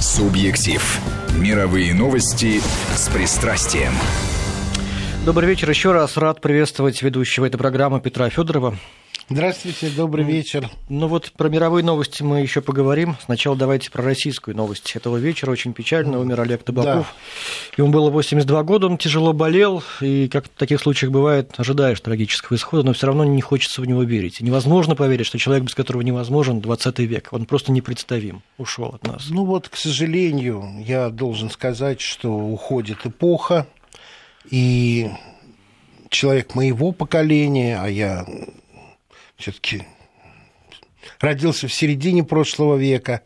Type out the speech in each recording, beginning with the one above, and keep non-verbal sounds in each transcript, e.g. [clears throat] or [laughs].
Субъектив. Мировые новости с пристрастием. Добрый вечер еще раз. Рад приветствовать ведущего этой программы Петра Федорова. Здравствуйте, добрый вечер. Ну вот про мировые новости мы еще поговорим. Сначала давайте про российскую новость этого вечера. Очень печально. Умер Олег Табаков. Да. Ему было 82 года, он тяжело болел. И как в таких случаях бывает, ожидаешь трагического исхода, но все равно не хочется в него верить. невозможно поверить, что человек, без которого невозможен 20 век, он просто непредставим, ушел от нас. Ну вот, к сожалению, я должен сказать, что уходит эпоха, и человек моего поколения, а я все-таки родился в середине прошлого века,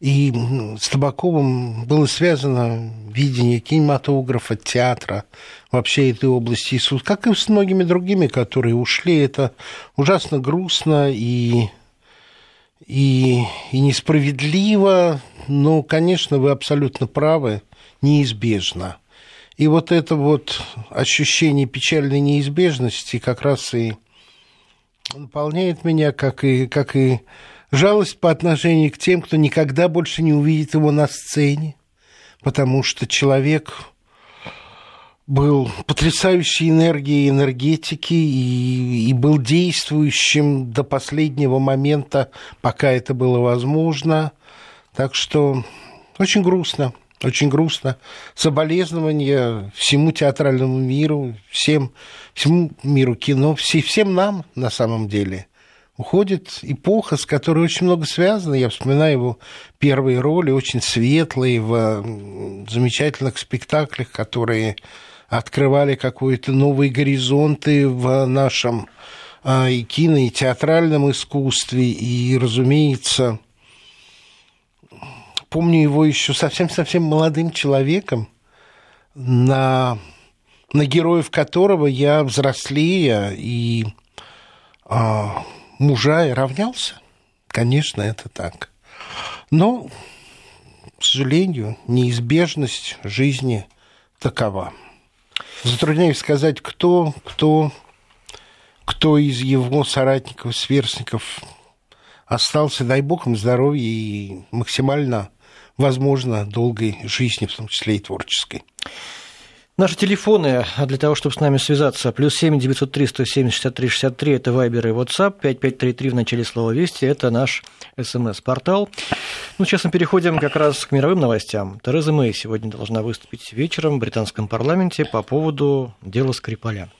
и с Табаковым было связано видение кинематографа, театра, вообще этой области искусства, как и с многими другими, которые ушли. Это ужасно грустно и, и, и несправедливо, но, конечно, вы абсолютно правы, неизбежно. И вот это вот ощущение печальной неизбежности как раз и наполняет меня, как и, как и жалость по отношению к тем, кто никогда больше не увидит его на сцене, потому что человек был потрясающей энергией, энергетики и, и был действующим до последнего момента, пока это было возможно. Так что очень грустно. Очень грустно. Соболезнования всему театральному миру, всем, всему миру кино, все, всем нам на самом деле. Уходит эпоха, с которой очень много связано. Я вспоминаю его первые роли, очень светлые, в замечательных спектаклях, которые открывали какие-то новые горизонты в нашем а, и кино, и театральном искусстве. И, разумеется, помню его еще совсем-совсем молодым человеком, на, на героев которого я взрослея и а, мужа равнялся. Конечно, это так. Но, к сожалению, неизбежность жизни такова. Затрудняюсь сказать, кто, кто, кто из его соратников, сверстников остался, дай бог им здоровья и максимально возможно, долгой жизни, в том числе и творческой. Наши телефоны для того, чтобы с нами связаться, плюс 7 903 170 63 63, это Вайбер и WhatsApp, 5533 в начале слова «Вести», это наш СМС-портал. Ну, сейчас мы переходим как раз к мировым новостям. Тереза Мэй сегодня должна выступить вечером в британском парламенте по поводу дела Скрипаля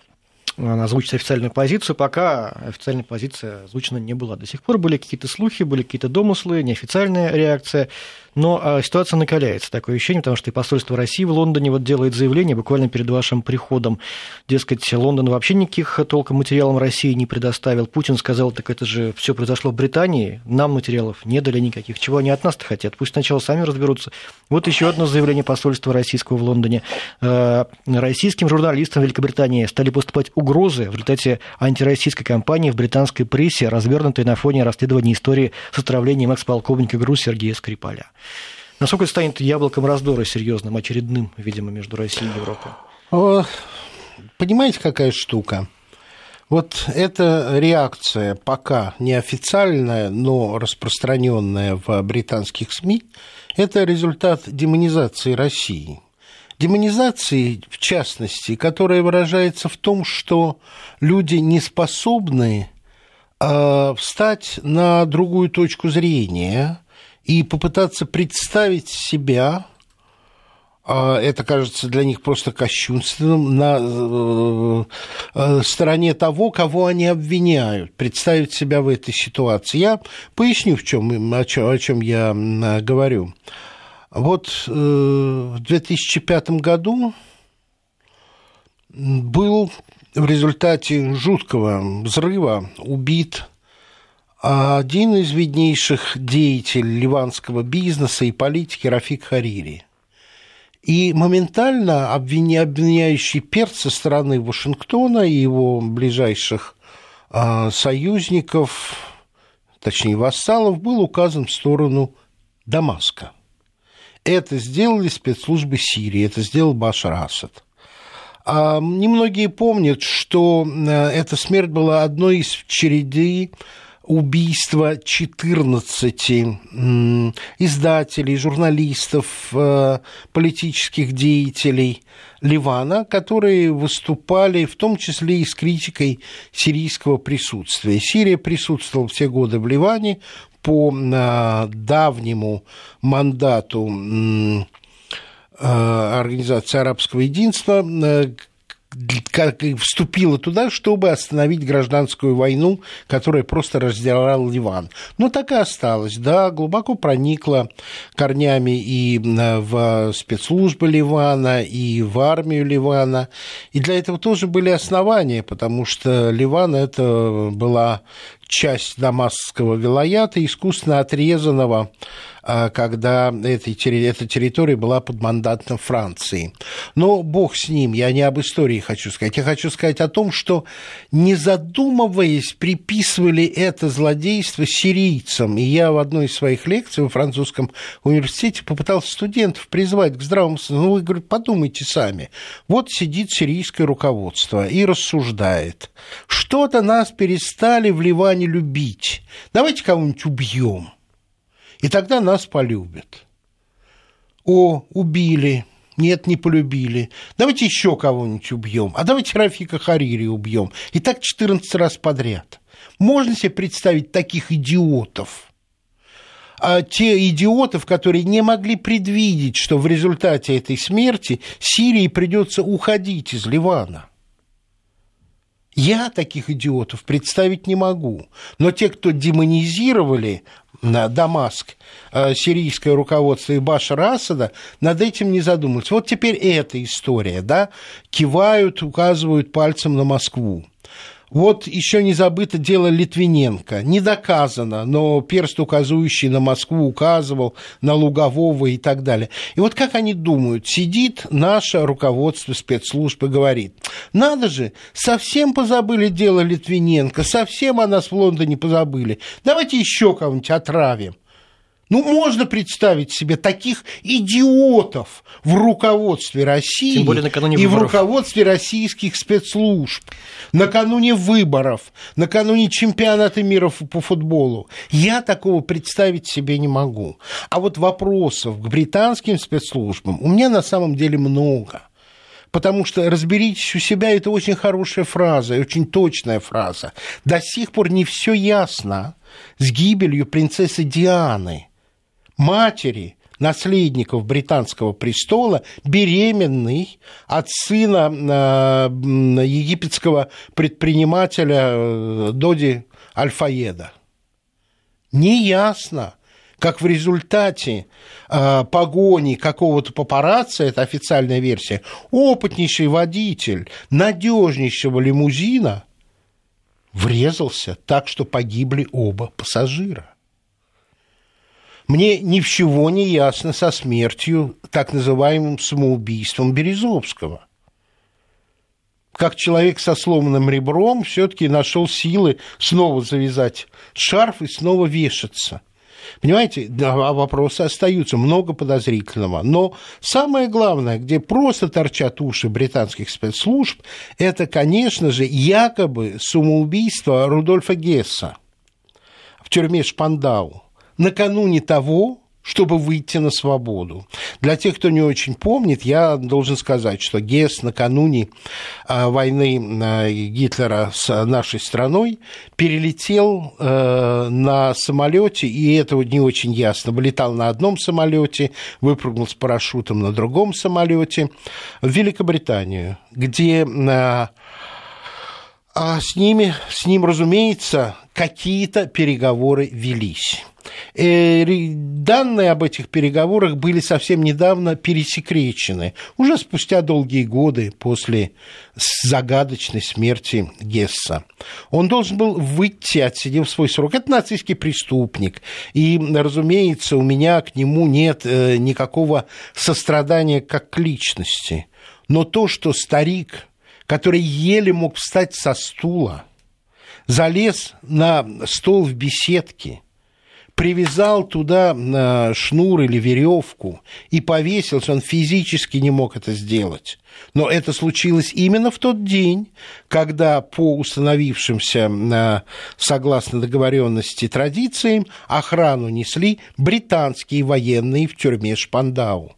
озвучить официальную позицию, пока официальная позиция озвучена не была. До сих пор были какие-то слухи, были какие-то домыслы, неофициальная реакция. Но а, ситуация накаляется, такое ощущение, потому что и посольство России в Лондоне вот делает заявление буквально перед вашим приходом. Дескать, Лондон вообще никаких толком материалов России не предоставил. Путин сказал, так это же все произошло в Британии, нам материалов не дали никаких. Чего они от нас-то хотят? Пусть сначала сами разберутся. Вот еще одно заявление посольства российского в Лондоне. Э, российским журналистам Великобритании стали поступать угрозы в результате антироссийской кампании в британской прессе, развернутой на фоне расследования истории с отравлением экс-полковника ГРУ Сергея Скрипаля. Насколько это станет яблоком раздора серьезным, очередным, видимо, между Россией и Европой? Понимаете, какая штука? Вот эта реакция пока неофициальная, но распространенная в британских СМИ, это результат демонизации России. Демонизации, в частности, которая выражается в том, что люди не способны э, встать на другую точку зрения, и попытаться представить себя, а, это кажется для них просто кощунственным, на э, э, стороне того, кого они обвиняют, представить себя в этой ситуации. Я поясню, в чем, о, чем, о чем я говорю. Вот э, в 2005 году был в результате жуткого взрыва убит один из виднейших деятелей ливанского бизнеса и политики Рафик Харири. И моментально обвиняющий перц со стороны Вашингтона и его ближайших а, союзников, точнее вассалов, был указан в сторону Дамаска. Это сделали спецслужбы Сирии, это сделал Башар Асад. А немногие помнят, что э, эта смерть была одной из череды убийство 14 издателей, журналистов, э, политических деятелей Ливана, которые выступали в том числе и с критикой сирийского присутствия. Сирия присутствовала все годы в Ливане по э, давнему мандату э, Организации арабского единства, как вступила туда, чтобы остановить гражданскую войну, которая просто разделяла Ливан. Но так и осталось, да, глубоко проникла корнями и в спецслужбы Ливана, и в армию Ливана. И для этого тоже были основания, потому что Ливан это была часть Дамасского вилаята, искусственно отрезанного а, когда эта территория была под мандатом Франции. Но бог с ним, я не об истории хочу сказать. Я хочу сказать о том, что, не задумываясь, приписывали это злодейство сирийцам. И я в одной из своих лекций во французском университете попытался студентов призвать к здравому смыслу. Ну, вы, говорю, подумайте сами. Вот сидит сирийское руководство и рассуждает. Что-то нас перестали в Ливане любить. Давайте кого-нибудь убьем. И тогда нас полюбят. О, убили. Нет, не полюбили. Давайте еще кого-нибудь убьем. А давайте Рафика Харири убьем. И так 14 раз подряд. Можно себе представить таких идиотов? А те идиотов, которые не могли предвидеть, что в результате этой смерти Сирии придется уходить из Ливана. Я таких идиотов представить не могу. Но те, кто демонизировали Дамаск, э, сирийское руководство и Башара Асада, над этим не задумываются. Вот теперь эта история, да, кивают, указывают пальцем на Москву. Вот еще не забыто дело Литвиненко. Не доказано, но перст, указывающий на Москву, указывал на Лугового и так далее. И вот как они думают, сидит наше руководство спецслужб и говорит, надо же, совсем позабыли дело Литвиненко, совсем о нас в Лондоне позабыли. Давайте еще кого-нибудь отравим. Ну, можно представить себе таких идиотов в руководстве России Тем более накануне и выборов. в руководстве российских спецслужб. Накануне выборов, накануне чемпионата мира по футболу. Я такого представить себе не могу. А вот вопросов к британским спецслужбам у меня на самом деле много. Потому что разберитесь у себя, это очень хорошая фраза, очень точная фраза. До сих пор не все ясно с гибелью принцессы Дианы матери наследников британского престола, беременный от сына э, египетского предпринимателя э, Доди Альфаеда. Неясно, как в результате э, погони какого-то папарацци, это официальная версия, опытнейший водитель надежнейшего лимузина врезался так, что погибли оба пассажира. Мне ничего не ясно со смертью, так называемым самоубийством Березовского. Как человек со сломанным ребром все-таки нашел силы снова завязать шарф и снова вешаться. Понимаете, да, вопросы остаются, много подозрительного. Но самое главное, где просто торчат уши британских спецслужб, это, конечно же, якобы самоубийство Рудольфа Гесса в тюрьме Шпандау накануне того, чтобы выйти на свободу. Для тех, кто не очень помнит, я должен сказать, что Гесс накануне а, войны а, Гитлера с нашей страной перелетел э, на самолете, и это не очень ясно. Летал на одном самолете, выпрыгнул с парашютом на другом самолете в Великобританию, где а, с ними, с ним, разумеется, какие-то переговоры велись. Э, данные об этих переговорах были совсем недавно пересекречены, уже спустя долгие годы после загадочной смерти Гесса. Он должен был выйти, отсидев свой срок. Это нацистский преступник. И, разумеется, у меня к нему нет э, никакого сострадания как к личности. Но то, что старик, который еле мог встать со стула, залез на стол в беседке – привязал туда шнур или веревку и повесился, он физически не мог это сделать. Но это случилось именно в тот день, когда по установившимся, э, согласно договоренности, традициям, охрану несли британские военные в тюрьме Шпандау.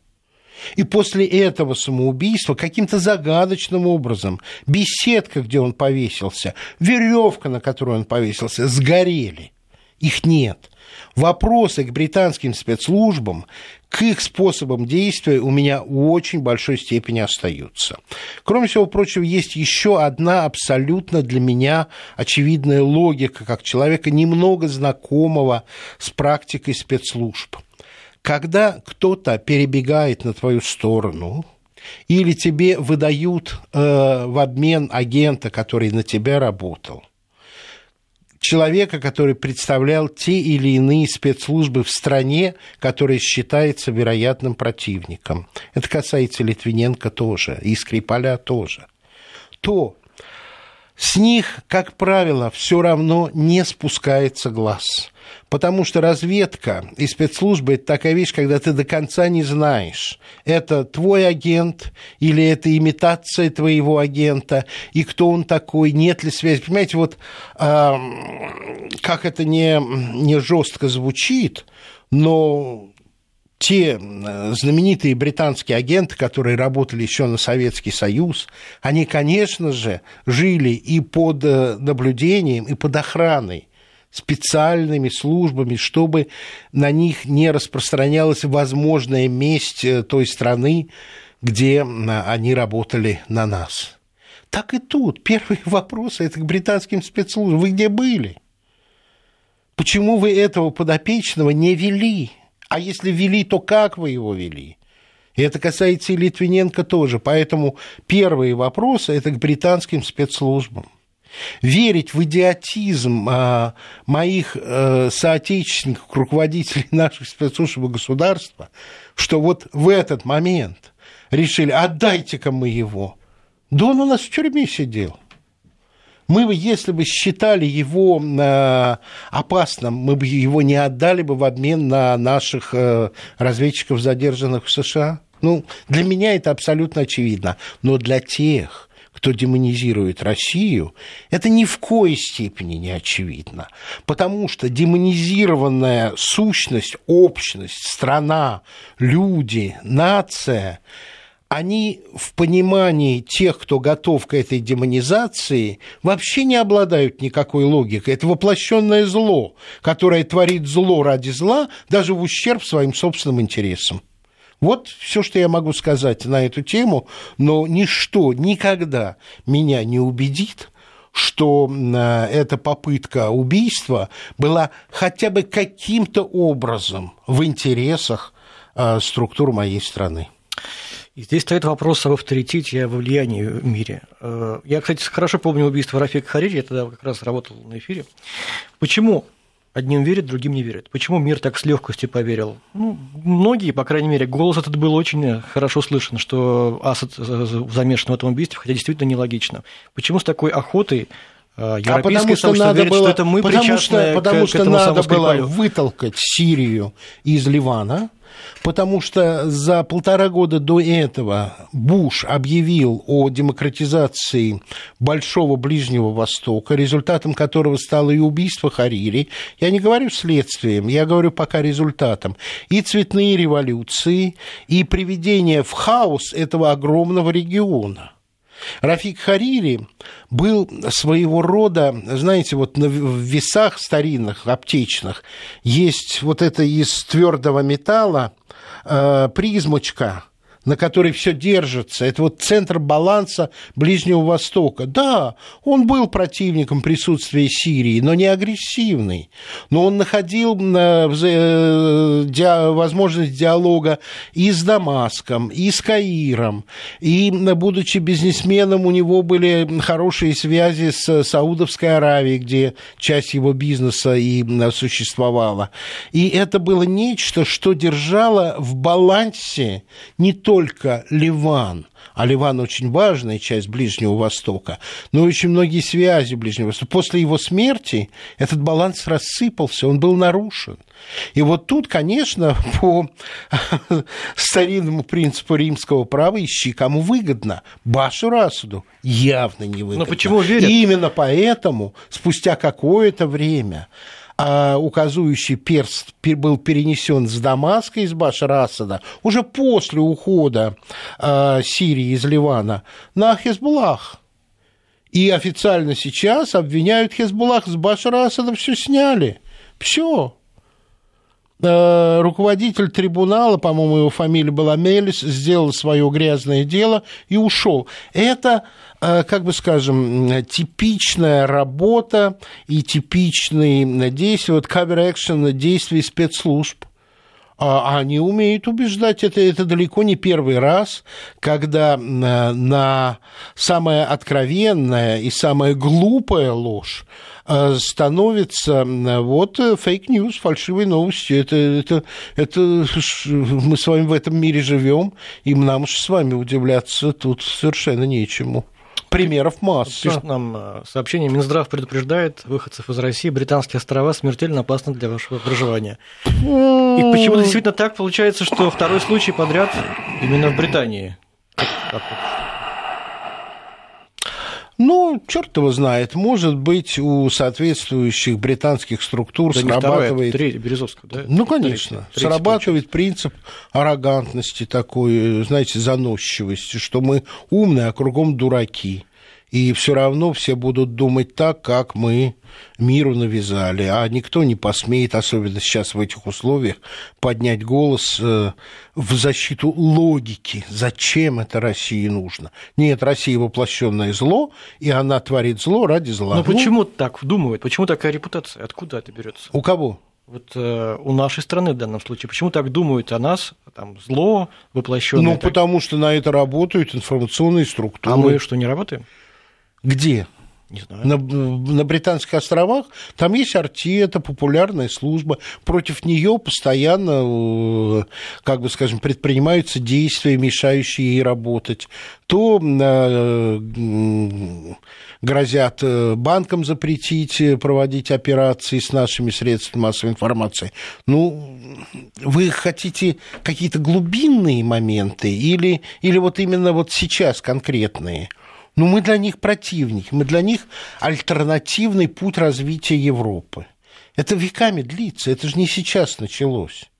И после этого самоубийства каким-то загадочным образом беседка, где он повесился, веревка, на которую он повесился, сгорели. Их нет вопросы к британским спецслужбам, к их способам действия у меня в очень большой степени остаются. Кроме всего прочего, есть еще одна абсолютно для меня очевидная логика, как человека немного знакомого с практикой спецслужб. Когда кто-то перебегает на твою сторону, или тебе выдают э, в обмен агента, который на тебя работал, человека, который представлял те или иные спецслужбы в стране, которая считается вероятным противником. Это касается Литвиненко тоже, и Скрипаля тоже. То с них, как правило, все равно не спускается глаз. Потому что разведка и спецслужбы – это такая вещь, когда ты до конца не знаешь, это твой агент или это имитация твоего агента, и кто он такой, нет ли связи. Понимаете, вот э, как это не, не жестко звучит, но те знаменитые британские агенты, которые работали еще на Советский Союз, они, конечно же, жили и под э, наблюдением, и под охраной специальными службами, чтобы на них не распространялась возможная месть э, той страны, где они работали на нас. Так и тут. Первый [laughs] вопрос – это к британским спецслужбам. Вы где были? Почему вы этого подопечного не вели? А если вели, то как вы его вели? И это касается и Литвиненко тоже. Поэтому первые вопросы – это к британским спецслужбам верить в идиотизм а, моих а, соотечественников, руководителей [laughs] наших спецслужб и государства, что вот в этот момент решили, отдайте-ка мы его. Да он у нас в тюрьме сидел. Мы бы, если бы считали его э, опасным, мы бы его не отдали бы в обмен на наших э, разведчиков, задержанных в США. Ну, для меня это абсолютно очевидно. Но для тех, кто демонизирует Россию, это ни в коей степени не очевидно. Потому что демонизированная сущность, общность, страна, люди, нация они в понимании тех, кто готов к этой демонизации, вообще не обладают никакой логикой. Это воплощенное зло, которое творит зло ради зла, даже в ущерб своим собственным интересам. Вот все, что я могу сказать на эту тему, но ничто никогда меня не убедит, что э, эта попытка убийства была хотя бы каким-то образом в интересах э, структур моей страны. И здесь стоит вопрос об авторитете и о влиянии в мире. Э, я, кстати, хорошо помню убийство Рафика Харири, я тогда как раз работал на эфире. Почему Одним верят, другим не верят. Почему мир так с легкостью поверил? Ну, многие, по крайней мере, голос этот был очень хорошо слышен, что Асад замешан в этом убийстве, хотя действительно нелогично. Почему с такой охотой а европейское а потому что надо верит, было, что это мы потому что, потому к, что к надо было вытолкать Сирию из Ливана, потому что за полтора года до этого Буш объявил о демократизации Большого Ближнего Востока, результатом которого стало и убийство Харири. Я не говорю следствием, я говорю пока результатом. И цветные революции, и приведение в хаос этого огромного региона. Рафик Харири был своего рода, знаете, вот в весах старинных, аптечных, есть вот это из твердого металла э, призмочка, на которой все держится. Это вот центр баланса Ближнего Востока. Да, он был противником присутствия Сирии, но не агрессивный. Но он находил э, возможность диалога и с Дамаском, и с Каиром. И, будучи бизнесменом, у него были хорошие связи с Саудовской Аравией, где часть его бизнеса и существовала. И это было нечто, что держало в балансе не то только Ливан, а Ливан очень важная часть Ближнего Востока, но очень многие связи Ближнего Востока. После его смерти этот баланс рассыпался, он был нарушен. И вот тут, конечно, [laughs] по [laughs] старинному принципу римского права ищи, кому выгодно. Башу Расуду явно не выгодно. Но почему верят? И именно поэтому спустя какое-то время а указывающий перст был перенесен с Дамаска из Башара Асада уже после ухода а, Сирии из Ливана на Хезбулах. И официально сейчас обвиняют Хезбулах с Асада все сняли. Все. Э, руководитель трибунала, по-моему, его фамилия была Мелис, сделал свое грязное дело и ушел. Это, э, как бы скажем, типичная работа и типичные действия, вот action действий спецслужб а они умеют убеждать. Это, это далеко не первый раз, когда на, на самая откровенная и самая глупая ложь э, становится вот fake news, фальшивые новости. Это, это, это мы с вами в этом мире живем, и нам же с вами удивляться тут совершенно нечему. Примеров масса. Пишет нам э, сообщение. Минздрав предупреждает выходцев из России, британские острова смертельно опасны для вашего проживания. И почему-то действительно так получается, что второй случай подряд именно в Британии. Ну, черт его знает, может быть, у соответствующих британских структур да срабатывает... Третий, Березовского, да? Ну, конечно, третий, срабатывает третий принцип арогантности такой, знаете, заносчивости, что мы умные, а кругом дураки и все равно все будут думать так, как мы миру навязали, а никто не посмеет, особенно сейчас в этих условиях, поднять голос э, в защиту логики. Зачем это России нужно? Нет, Россия воплощенное зло, и она творит зло ради зла. Но ну, почему так думают? Почему такая репутация? Откуда это берется? У кого? вот э, у нашей страны в данном случае. Почему так думают о нас, там, зло воплощенное? Ну, так... потому что на это работают информационные структуры. А мы что, не работаем? Где? Не знаю. На, на Британских островах там есть Арти, это популярная служба. Против нее постоянно, э, как бы скажем, предпринимаются действия, мешающие ей работать. То э, грозят э, банкам запретить проводить операции с нашими средствами массовой информации. Ну, вы хотите какие-то глубинные моменты или, или вот именно вот сейчас конкретные? Ну, мы для них противники, мы для них альтернативный путь развития Европы. Это веками длится, это же не сейчас началось.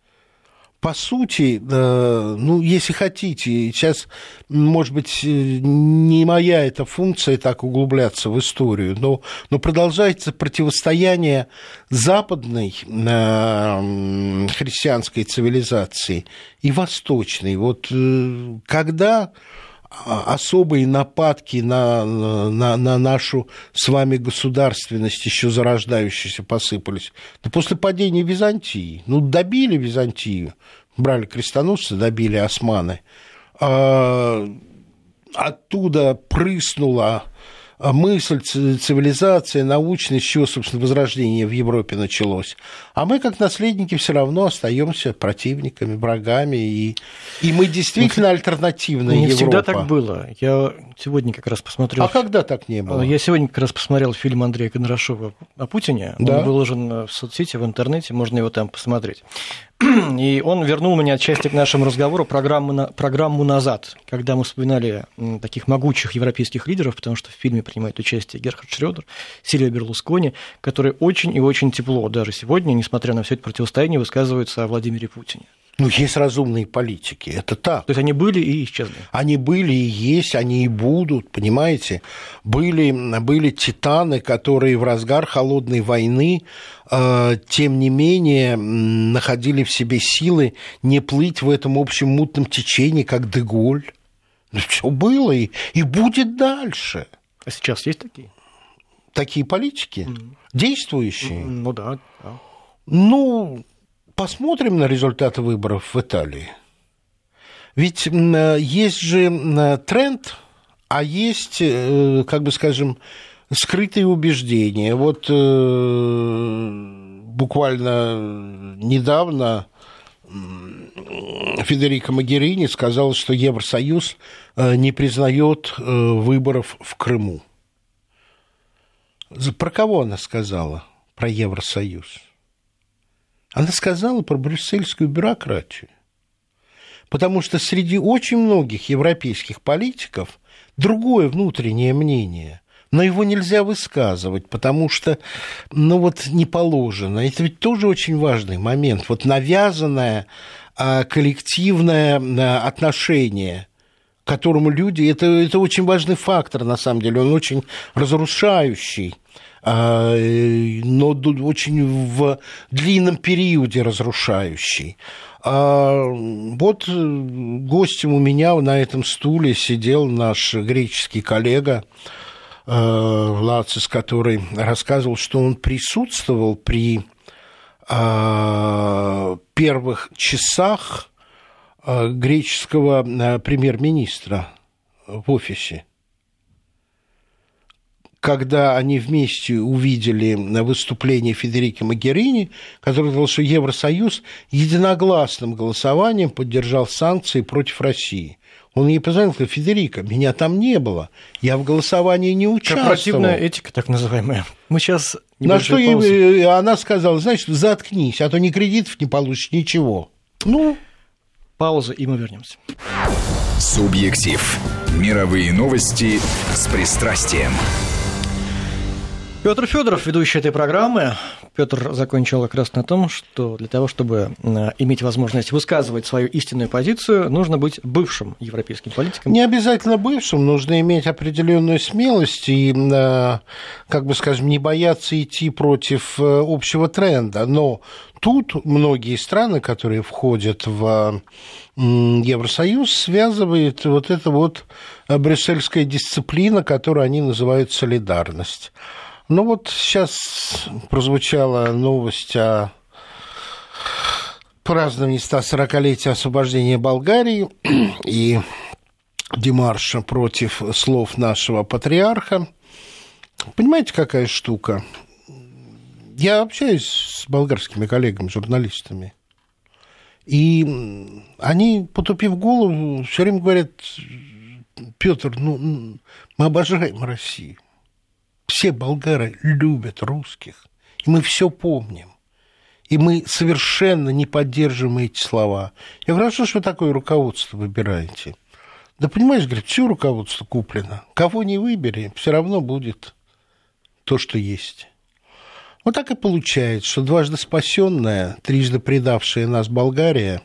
По сути, э, ну, если хотите, сейчас, может быть, не моя эта функция так углубляться в историю, но, но продолжается противостояние западной э, христианской цивилизации и восточной. Вот э, когда особые нападки на, на, на нашу с вами государственность, еще зарождающуюся, посыпались. Да после падения Византии, ну, добили Византию, брали крестоносцы, добили османы, а, оттуда прыснула а мысль, цивилизация, научность, с чего, собственно, возрождение в Европе началось. А мы, как наследники, все равно остаемся противниками, врагами, и, и мы действительно ну, альтернативная не Европа. всегда так было. Я сегодня как раз посмотрел... А когда так не было? Я сегодня как раз посмотрел фильм Андрея Кондрашова о Путине. Да? Он выложен в соцсети, в интернете, можно его там посмотреть. И он вернул меня отчасти к нашему разговору программу, на, программу «Назад», когда мы вспоминали таких могучих европейских лидеров, потому что в фильме принимает участие Герхард Шрёдер, Сильвия Берлускони, которые очень и очень тепло даже сегодня, несмотря на все это противостояние, высказываются о Владимире Путине. Ну, есть разумные политики, это так. То есть они были и исчезли? Они были и есть, они и будут, понимаете? Были, были титаны, которые в разгар холодной войны, э, тем не менее, находили в себе силы не плыть в этом общем мутном течении, как Деголь. Ну, все было и, и будет дальше. А сейчас есть такие? Такие политики? Mm. Действующие? Ну да, да. Ну, посмотрим на результаты выборов в Италии. Ведь есть же тренд, а есть, э, как бы скажем, скрытые убеждения. Вот э, буквально недавно Федерико Магерини сказала, что Евросоюз э, не признает э, выборов в Крыму. Про кого она сказала? Про Евросоюз. Она сказала про брюссельскую бюрократию. Потому что среди очень многих европейских политиков другое внутреннее мнение но его нельзя высказывать, потому что, ну вот, не положено. Это ведь тоже очень важный момент. Вот навязанное а, коллективное а, отношение которому люди... Это, это очень важный фактор, на самом деле. Он очень разрушающий но очень в длинном периоде разрушающий. Вот гостем у меня на этом стуле сидел наш греческий коллега Лацис, который рассказывал, что он присутствовал при первых часах греческого премьер-министра в офисе когда они вместе увидели выступление Федерики Магерини, который сказал, что Евросоюз единогласным голосованием поддержал санкции против России. Он ей позвонил, сказал, Федерика, меня там не было, я в голосовании не участвовал. Корпоративная этика, так называемая. Мы сейчас... На что ей, она сказала, значит, заткнись, а то ни кредитов не получишь, ничего. Ну, пауза, и мы вернемся. Субъектив. Мировые новости с пристрастием. Петр Федоров, ведущий этой программы. Петр закончил как раз на том, что для того, чтобы э, иметь возможность высказывать свою истинную позицию, нужно быть бывшим европейским политиком. Не обязательно бывшим, нужно иметь определенную смелость и, э, как бы скажем, не бояться идти против э, общего тренда. Но тут многие страны, которые входят в Евросоюз, связывает вот эта вот брюссельская дисциплина, которую они называют солидарность. Ну вот сейчас прозвучала новость о праздновании 140-летия освобождения Болгарии [clears throat] и демарша против слов нашего патриарха. Понимаете, какая штука? Я общаюсь с болгарскими коллегами, журналистами, и они, потупив голову, все время говорят, Петр, ну, мы обожаем Россию все болгары любят русских, и мы все помним. И мы совершенно не поддерживаем эти слова. Я говорю, а что вы такое руководство выбираете? Да понимаешь, говорит, все руководство куплено. Кого не выбери, все равно будет то, что есть. Вот так и получается, что дважды спасенная, трижды предавшая нас Болгария,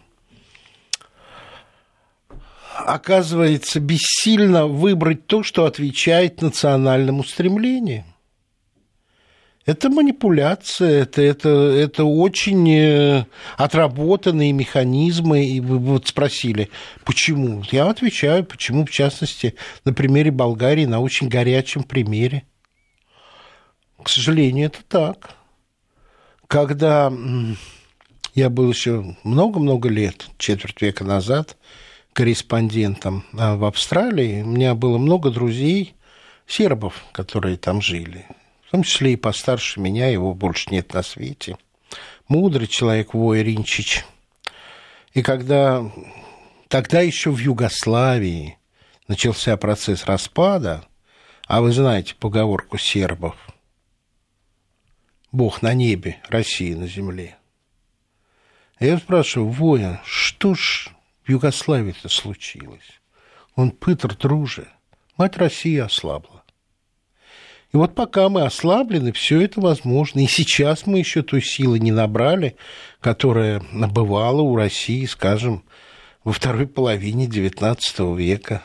оказывается бессильно выбрать то, что отвечает национальному стремлению. Это манипуляция, это, это, это очень э, отработанные механизмы. И вы вот спросили, почему? Я отвечаю, почему, в частности, на примере Болгарии, на очень горячем примере. К сожалению, это так. Когда я был еще много-много лет, четверть века назад, корреспондентом а, в Австралии, у меня было много друзей, сербов, которые там жили в том числе и постарше меня, его больше нет на свете. Мудрый человек Вой Ринчич. И когда тогда еще в Югославии начался процесс распада, а вы знаете поговорку сербов, Бог на небе, Россия на земле. Я спрашиваю, Воя, что ж в Югославии-то случилось? Он, Пытр, друже, мать России ослабла. И вот пока мы ослаблены, все это возможно. И сейчас мы еще той силы не набрали, которая бывала у России, скажем, во второй половине XIX века,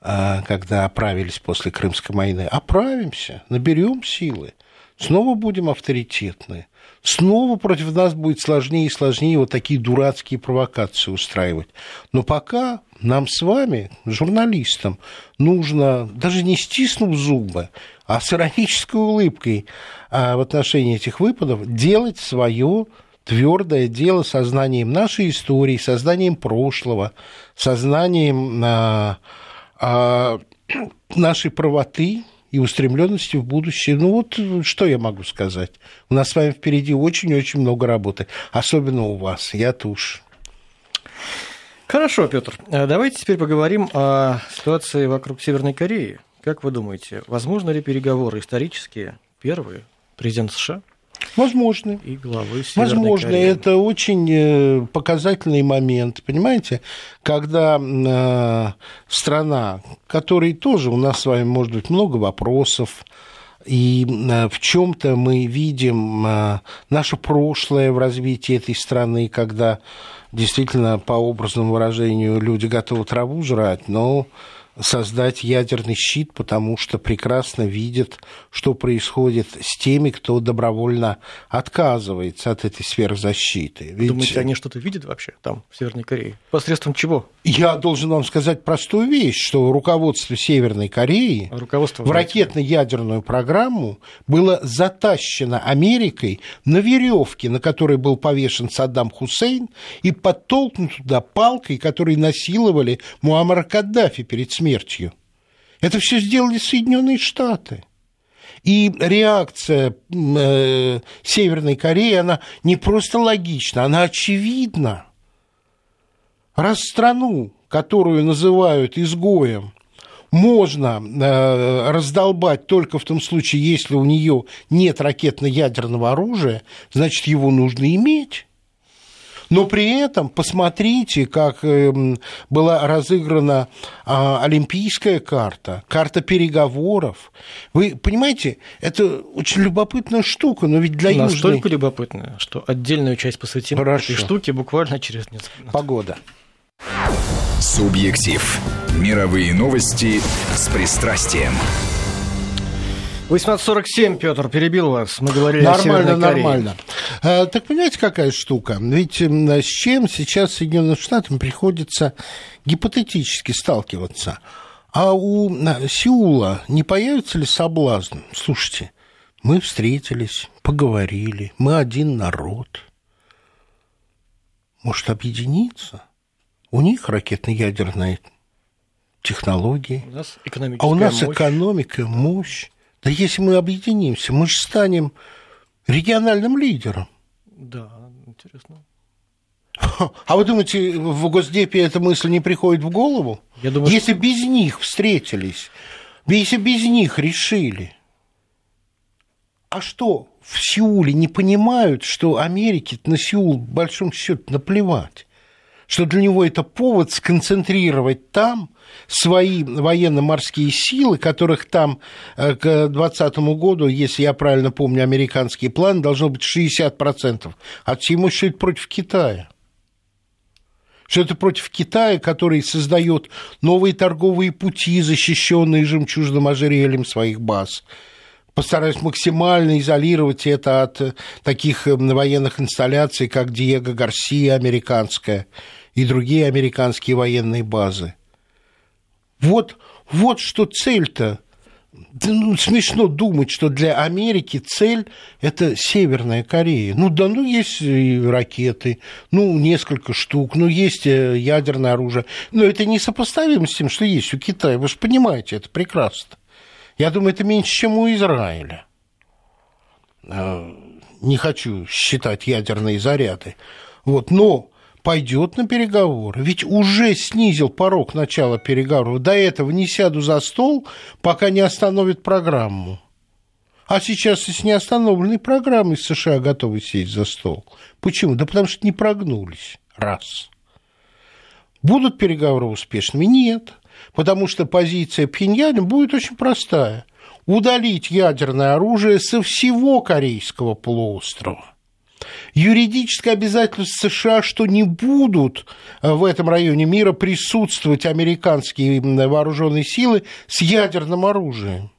а, когда оправились после Крымской войны. Оправимся, наберем силы, снова будем авторитетны, снова против нас будет сложнее и сложнее вот такие дурацкие провокации устраивать. Но пока нам с вами, журналистам, нужно, даже не стиснув зубы, а с иронической улыбкой а, в отношении этих выпадов делать свое твердое дело сознанием нашей истории, сознанием прошлого, сознанием а, а, [clears throat] нашей правоты и устремленности в будущее. Ну вот что я могу сказать? У нас с вами впереди очень-очень много работы, особенно у вас. Я-то уж Хорошо, Петр. Э, давайте теперь поговорим о ситуации вокруг Северной Кореи. Как вы думаете, возможно ли переговоры исторические, первые, президент США Возможно. И главы Северной Возможно, Кореи. это очень э, показательный момент, понимаете, когда э, страна, которой тоже у нас с вами может быть много вопросов, и э, в чем-то мы видим наше прошлое в развитии этой страны, когда действительно, по образному выражению, люди готовы траву жрать, но создать ядерный щит, потому что прекрасно видят, что происходит с теми, кто добровольно отказывается от этой сферозащиты. Ведь... Думаете, они что-то видят вообще там, в Северной Корее? Посредством чего? Я должен вам сказать простую вещь, что руководство Северной Кореи а руководство в ракетно-ядерную программу было затащено Америкой на веревке, на которой был повешен Саддам Хусейн, и подтолкнут туда палкой, которой насиловали Муаммара Каддафи перед смертью. Это все сделали Соединенные Штаты. И реакция э, Северной Кореи, она не просто логична, она очевидна. Раз страну, которую называют изгоем, можно э, раздолбать только в том случае, если у нее нет ракетно-ядерного оружия, значит, его нужно иметь. Но при этом посмотрите, как эм, была разыграна а, олимпийская карта, карта переговоров. Вы понимаете, это очень любопытная штука, но ведь для Настолько Южной... любопытная, что отдельную часть посвятим Хорошо. этой штуке буквально через несколько минут. Погода. Субъектив. Мировые новости с пристрастием. 18.47, Петр, перебил вас. Мы говорили нормально, о Нормально, нормально. Так понимаете, какая штука? Ведь с чем сейчас Соединенным Штатам приходится гипотетически сталкиваться? А у Сеула не появится ли соблазн? Слушайте, мы встретились, поговорили, мы один народ. Может, объединиться? У них ракетно-ядерные технологии, у нас а у нас мощь. экономика, мощь. Да если мы объединимся, мы же станем региональным лидером. Да, интересно. А вы думаете, в Госдепе эта мысль не приходит в голову? Я думаю, если что... без них встретились, если без них решили. А что, в Сеуле не понимают, что Америке на Сеул, в большом счете, наплевать? Что для него это повод сконцентрировать там свои военно-морские силы, которых там э, к 2020 году, если я правильно помню американский план, должно быть 60%. От всего, что это против Китая что это против Китая, который создает новые торговые пути, защищенные жемчужным ожерельем своих баз. Постараюсь максимально изолировать это от э, таких э, военных инсталляций, как Диего Гарсия американская и другие американские военные базы. Вот, вот что цель-то. ну, смешно думать, что для Америки цель – это Северная Корея. Ну да, ну есть и ракеты, ну несколько штук, ну есть э, ядерное оружие. Но это не сопоставимо с тем, что есть у Китая. Вы же понимаете, это прекрасно. Я думаю, это меньше, чем у Израиля. Э, не хочу считать ядерные заряды. Вот, но пойдет на переговоры. Ведь уже снизил порог начала переговоров. До этого не сяду за стол, пока не остановит программу. А сейчас с неостановленной программой США готовы сесть за стол. Почему? Да потому что не прогнулись. Раз. Будут переговоры успешными? Нет. Потому что позиция Пхеньяна будет очень простая. Удалить ядерное оружие со всего Корейского полуострова юридическое обязательство США, что не будут э, в этом районе мира присутствовать американские вооруженные силы с ядерным оружием.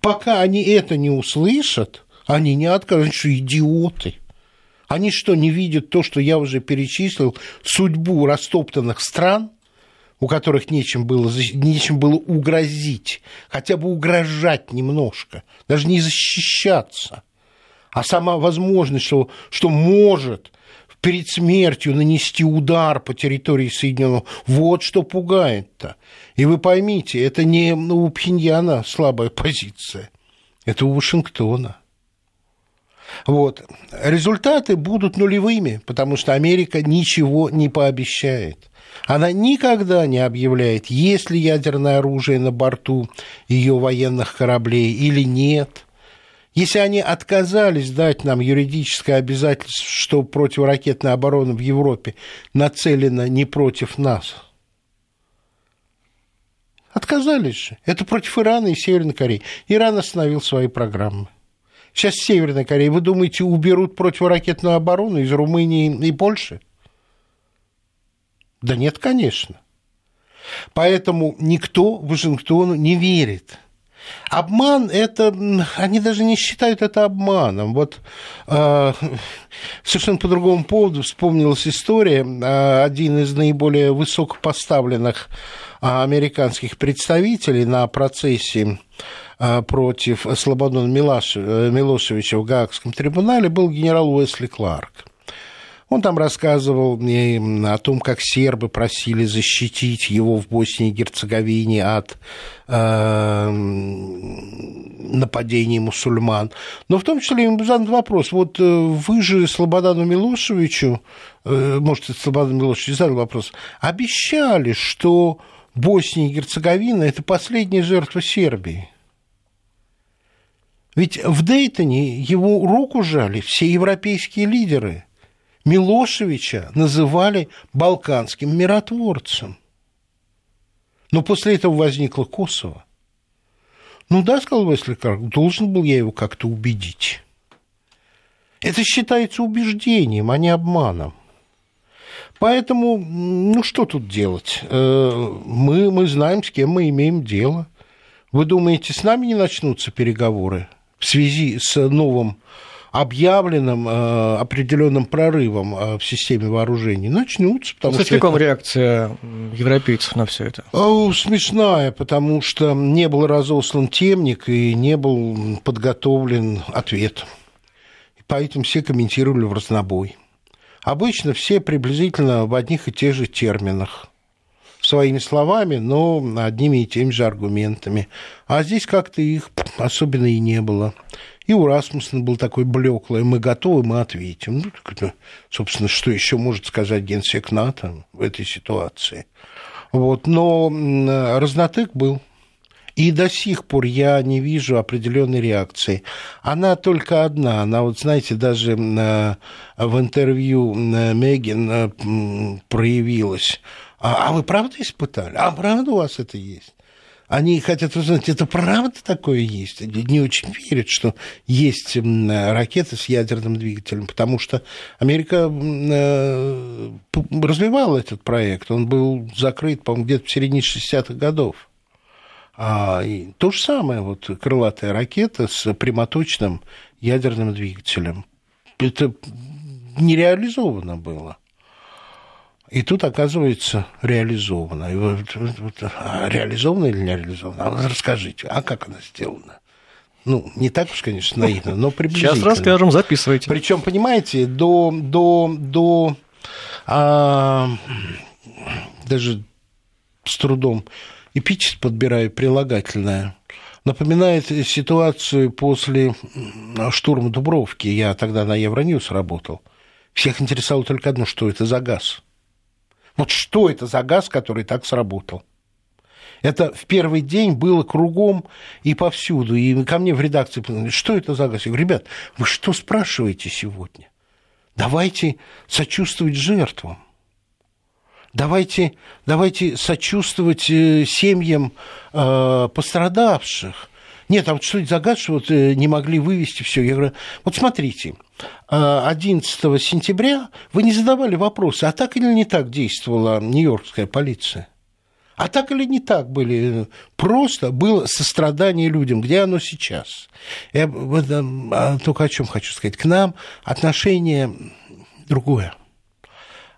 пока они это не услышат, они не откажут, что идиоты. Они что, не видят то, что я уже перечислил, судьбу растоптанных стран, у которых нечем было, нечем было угрозить, хотя бы угрожать немножко, даже не защищаться а сама возможность, что, что может перед смертью нанести удар по территории Соединенных, вот что пугает-то. И вы поймите, это не у Пхеньяна слабая позиция, это у Вашингтона. Вот. Результаты будут нулевыми, потому что Америка ничего не пообещает. Она никогда не объявляет, есть ли ядерное оружие на борту ее военных кораблей или нет. Если они отказались дать нам юридическое обязательство, что противоракетная оборона в Европе нацелена не против нас, отказались же. Это против Ирана и Северной Кореи. Иран остановил свои программы. Сейчас Северная Корея, вы думаете, уберут противоракетную оборону из Румынии и Польши? Да нет, конечно. Поэтому никто Вашингтону не верит. Обман это, они даже не считают это обманом. Вот э, совершенно по другому поводу вспомнилась история. Э, один из наиболее высокопоставленных э, американских представителей на процессе э, против Слободана Милошевича в Гаагском трибунале был генерал Уэсли Кларк. Он там рассказывал мне о том, как сербы просили защитить его в Боснии и Герцеговине от э, нападений мусульман. Но в том числе ему задан вопрос. Вот э, вы же Слободану Милошевичу, э, может, это Слободан Милошевич задал вопрос, обещали, что Босния и Герцеговина – это последняя жертва Сербии. Ведь в Дейтоне его руку жали все европейские лидеры – Милошевича называли балканским миротворцем. Но после этого возникло Косово. Ну да, сказал Весли Карк, должен был я его как-то убедить. Это считается убеждением, а не обманом. Поэтому, ну что тут делать? Э, мы, мы знаем, с кем мы имеем дело. Вы думаете, с нами не начнутся переговоры в связи с новым объявленным э, определенным прорывом э, в системе вооружений начнутся. Потому Кстати, что каком это... реакция европейцев на все это? О, смешная, потому что не был разослан темник и не был подготовлен ответ. И поэтому все комментировали в разнобой. Обычно все приблизительно в одних и тех же терминах своими словами, но одними и теми же аргументами. А здесь как-то их особенно и не было. И у Расмуссена был такой блеклый, мы готовы, мы ответим. Ну, так, собственно, что еще может сказать генсек НАТО в этой ситуации? Вот, но разнотык был. И до сих пор я не вижу определенной реакции. Она только одна. Она, вот знаете, даже в интервью Мегин проявилась. А, а вы правда испытали? А правда у вас это есть? Они хотят узнать, это правда такое есть? Они не очень верят, что есть ракеты с ядерным двигателем, потому что Америка э, развивала этот проект. Он был закрыт, по-моему, где-то в середине 60-х годов. А, и то же самое, вот крылатая ракета с прямоточным ядерным двигателем. Это не реализовано было. И тут, оказывается, реализовано. И вот, вот, вот, а реализовано или не реализовано? А расскажите, а как она сделана? Ну, не так уж, конечно, наивно, но приблизительно. Сейчас расскажем, записывайте. Причем, понимаете, до, до, до а, даже с трудом эпичество подбираю прилагательное. Напоминает ситуацию после штурма Дубровки. Я тогда на Евроньюз работал. Всех интересовало только одно, что это за газ – вот что это за газ, который так сработал? Это в первый день было кругом и повсюду. И ко мне в редакции что это за газ? Я говорю, ребят, вы что спрашиваете сегодня? Давайте сочувствовать жертвам. Давайте, давайте сочувствовать э, семьям э, пострадавших. Нет, а вот что это за газ, что вот э, не могли вывести все? Я говорю, вот смотрите, 11 э, сентября вы не задавали вопросы, а так или не так действовала Нью-Йоркская полиция? А так или не так были? Просто было сострадание людям. Где оно сейчас? Я а, только о чем хочу сказать. К нам отношение другое.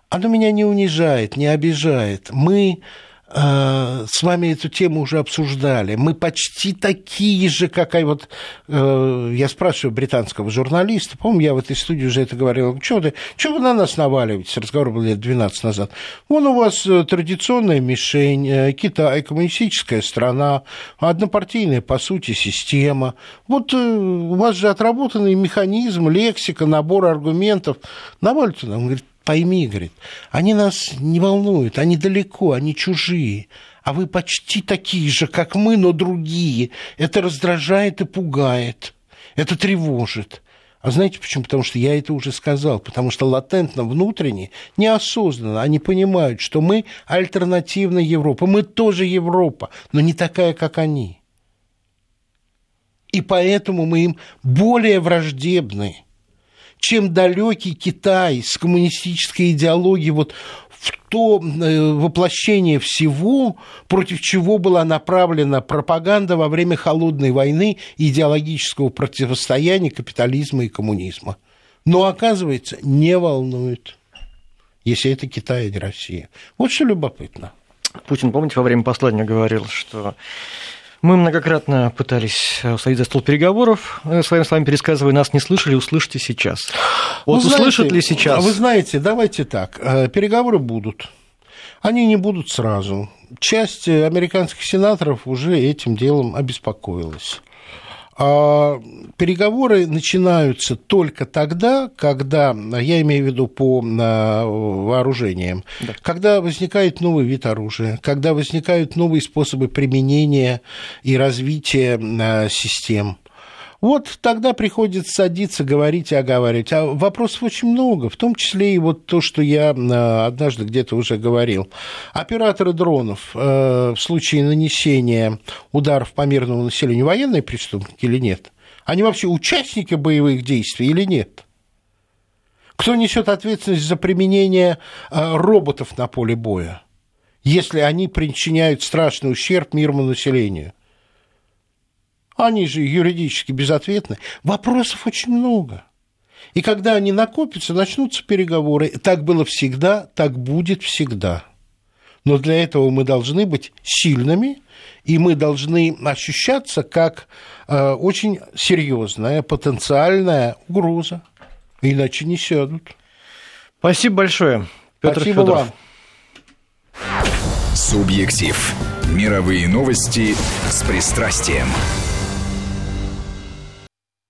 Оно меня не унижает, не обижает. Мы э, с вами эту тему уже обсуждали. Мы почти такие же, как и вот... Э, я спрашиваю британского журналиста, помню, я в этой студии уже это говорил, что ты, что вы на нас наваливаетесь? Разговор был лет 12 назад. Вон у вас э, традиционная мишень, э, Китай, коммунистическая страна, однопартийная, по сути, система. Вот э, у вас же отработанный механизм, лексика, набор аргументов. Навалите нам, говорит, пойми, говорит, они нас не волнуют, они далеко, они чужие, а вы почти такие же, как мы, но другие. Это раздражает и пугает, это тревожит. А знаете почему? Потому что я это уже сказал. Потому что латентно, внутренне, неосознанно они понимают, что мы альтернативная Европа. Мы тоже Европа, но не такая, как они. И поэтому мы им более враждебны чем далекий Китай с коммунистической идеологией вот в то э, воплощение всего, против чего была направлена пропаганда во время холодной войны идеологического противостояния капитализма и коммунизма. Но, оказывается, не волнует, если это Китай или Россия. Вот что любопытно. Путин, помните, во время послания говорил, что мы многократно пытались э, усадить за стол переговоров. Э, своими словами пересказывая, нас не слышали, услышите сейчас. Вот ну, услышат ли сейчас? Вы знаете, давайте так. Э, переговоры будут. Они не будут сразу. Часть американских сенаторов уже этим делом обеспокоилась. А переговоры начинаются только тогда, когда, я имею в виду по вооружениям, да. когда возникает новый вид оружия, когда возникают новые способы применения и развития систем. Вот тогда приходится садиться, говорить и оговаривать. А вопросов очень много, в том числе и вот то, что я а, однажды где-то уже говорил. Операторы дронов э, в случае нанесения ударов по мирному населению военные преступники или нет? Они вообще участники боевых действий или нет? Кто несет ответственность за применение э, роботов на поле боя, если они причиняют страшный ущерб мирному населению? Они же юридически безответны. Вопросов очень много. И когда они накопятся, начнутся переговоры. Так было всегда, так будет всегда. Но для этого мы должны быть сильными, и мы должны ощущаться как э, очень серьезная потенциальная угроза. Иначе не сядут. Спасибо большое. Петр Спасибо Федоров. вам. Субъектив. Мировые новости с пристрастием.